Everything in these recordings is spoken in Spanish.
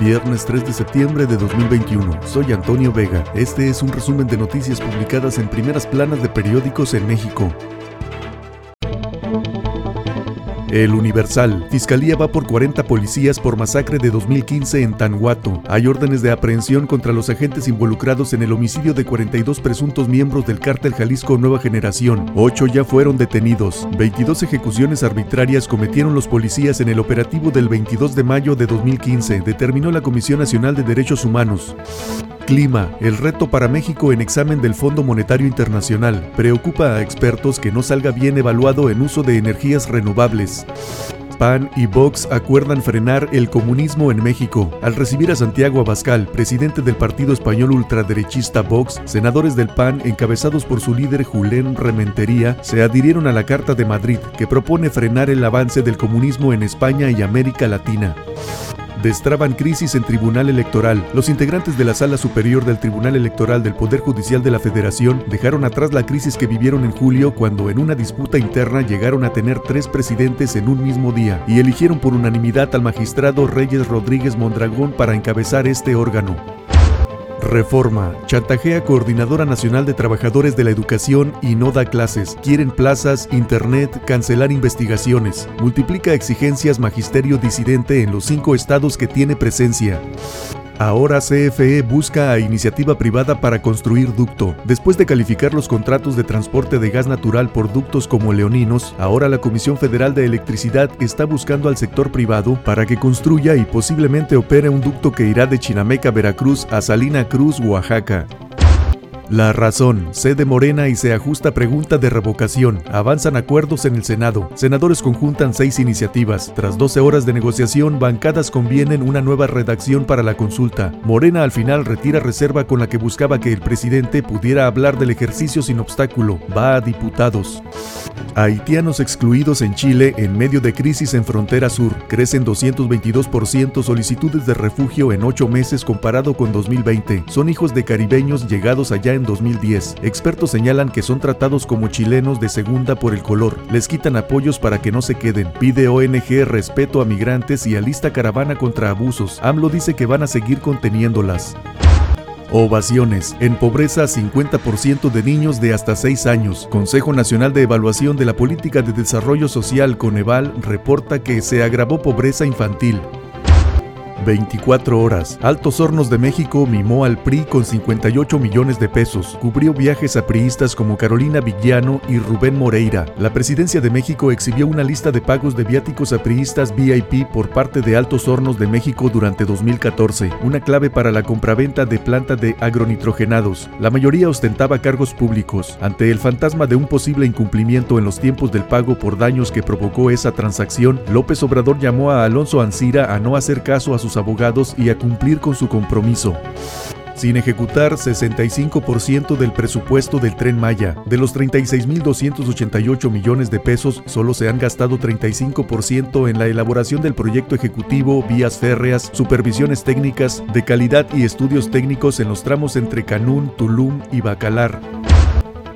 Viernes 3 de septiembre de 2021. Soy Antonio Vega. Este es un resumen de noticias publicadas en primeras planas de periódicos en México. El Universal. Fiscalía va por 40 policías por masacre de 2015 en Tanhuato. Hay órdenes de aprehensión contra los agentes involucrados en el homicidio de 42 presuntos miembros del cártel Jalisco Nueva Generación. Ocho ya fueron detenidos. 22 ejecuciones arbitrarias cometieron los policías en el operativo del 22 de mayo de 2015, determinó la Comisión Nacional de Derechos Humanos. Clima, el reto para México en examen del Fondo Monetario Internacional. Preocupa a expertos que no salga bien evaluado en uso de energías renovables. PAN y Vox acuerdan frenar el comunismo en México. Al recibir a Santiago Abascal, presidente del partido español ultraderechista Vox, senadores del PAN, encabezados por su líder Julián Rementería, se adhirieron a la Carta de Madrid, que propone frenar el avance del comunismo en España y América Latina destraban crisis en Tribunal Electoral. Los integrantes de la Sala Superior del Tribunal Electoral del Poder Judicial de la Federación dejaron atrás la crisis que vivieron en julio cuando en una disputa interna llegaron a tener tres presidentes en un mismo día y eligieron por unanimidad al magistrado Reyes Rodríguez Mondragón para encabezar este órgano. Reforma. Chantajea Coordinadora Nacional de Trabajadores de la Educación y no da clases. Quieren plazas, internet, cancelar investigaciones. Multiplica exigencias magisterio disidente en los cinco estados que tiene presencia. Ahora CFE busca a iniciativa privada para construir ducto. Después de calificar los contratos de transporte de gas natural por ductos como leoninos, ahora la Comisión Federal de Electricidad está buscando al sector privado para que construya y posiblemente opere un ducto que irá de Chinameca, Veracruz a Salina Cruz, Oaxaca. La razón, sede Morena y se ajusta pregunta de revocación. Avanzan acuerdos en el Senado. Senadores conjuntan seis iniciativas. Tras 12 horas de negociación, bancadas convienen una nueva redacción para la consulta. Morena al final retira reserva con la que buscaba que el presidente pudiera hablar del ejercicio sin obstáculo. Va a diputados. Haitianos excluidos en Chile en medio de crisis en frontera sur. Crecen 222% solicitudes de refugio en 8 meses comparado con 2020. Son hijos de caribeños llegados allá en 2010. Expertos señalan que son tratados como chilenos de segunda por el color. Les quitan apoyos para que no se queden. Pide ONG respeto a migrantes y alista caravana contra abusos. AMLO dice que van a seguir conteniéndolas. Ovaciones. En pobreza 50% de niños de hasta 6 años. Consejo Nacional de Evaluación de la Política de Desarrollo Social Coneval reporta que se agravó pobreza infantil. 24 horas. Altos Hornos de México mimó al PRI con 58 millones de pesos. Cubrió viajes a priistas como Carolina Villano y Rubén Moreira. La presidencia de México exhibió una lista de pagos de viáticos a priistas VIP por parte de Altos Hornos de México durante 2014, una clave para la compraventa de planta de agronitrogenados. La mayoría ostentaba cargos públicos. Ante el fantasma de un posible incumplimiento en los tiempos del pago por daños que provocó esa transacción, López Obrador llamó a Alonso Ancira a no hacer caso a abogados y a cumplir con su compromiso sin ejecutar 65% del presupuesto del tren Maya. De los 36.288 millones de pesos, solo se han gastado 35% en la elaboración del proyecto ejecutivo, vías férreas, supervisiones técnicas, de calidad y estudios técnicos en los tramos entre Canún, Tulum y Bacalar.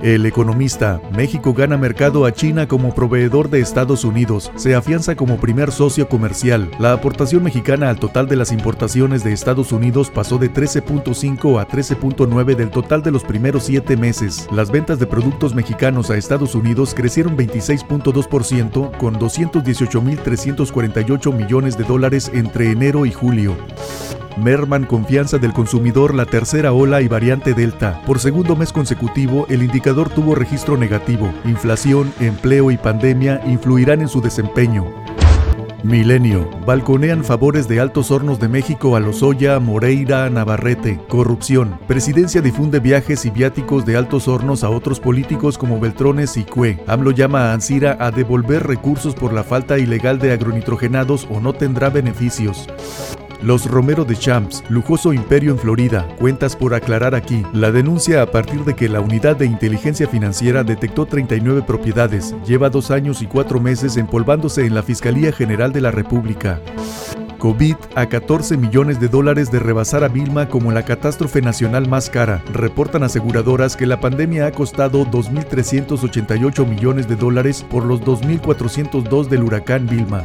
El economista, México gana mercado a China como proveedor de Estados Unidos, se afianza como primer socio comercial. La aportación mexicana al total de las importaciones de Estados Unidos pasó de 13.5 a 13.9 del total de los primeros siete meses. Las ventas de productos mexicanos a Estados Unidos crecieron 26.2% con 218.348 millones de dólares entre enero y julio. Merman confianza del consumidor la tercera ola y variante Delta. Por segundo mes consecutivo, el indicador tuvo registro negativo. Inflación, empleo y pandemia influirán en su desempeño. Milenio. Balconean favores de Altos Hornos de México a Lozoya, Moreira, Navarrete. Corrupción. Presidencia difunde viajes y viáticos de Altos Hornos a otros políticos como Beltrones y Cue. AMLO llama a Ansira a devolver recursos por la falta ilegal de agronitrogenados o no tendrá beneficios. Los Romero de Champs, lujoso imperio en Florida, cuentas por aclarar aquí. La denuncia a partir de que la unidad de inteligencia financiera detectó 39 propiedades, lleva dos años y cuatro meses empolvándose en la Fiscalía General de la República. COVID a 14 millones de dólares de rebasar a Vilma como la catástrofe nacional más cara. Reportan aseguradoras que la pandemia ha costado 2.388 millones de dólares por los 2.402 del huracán Vilma.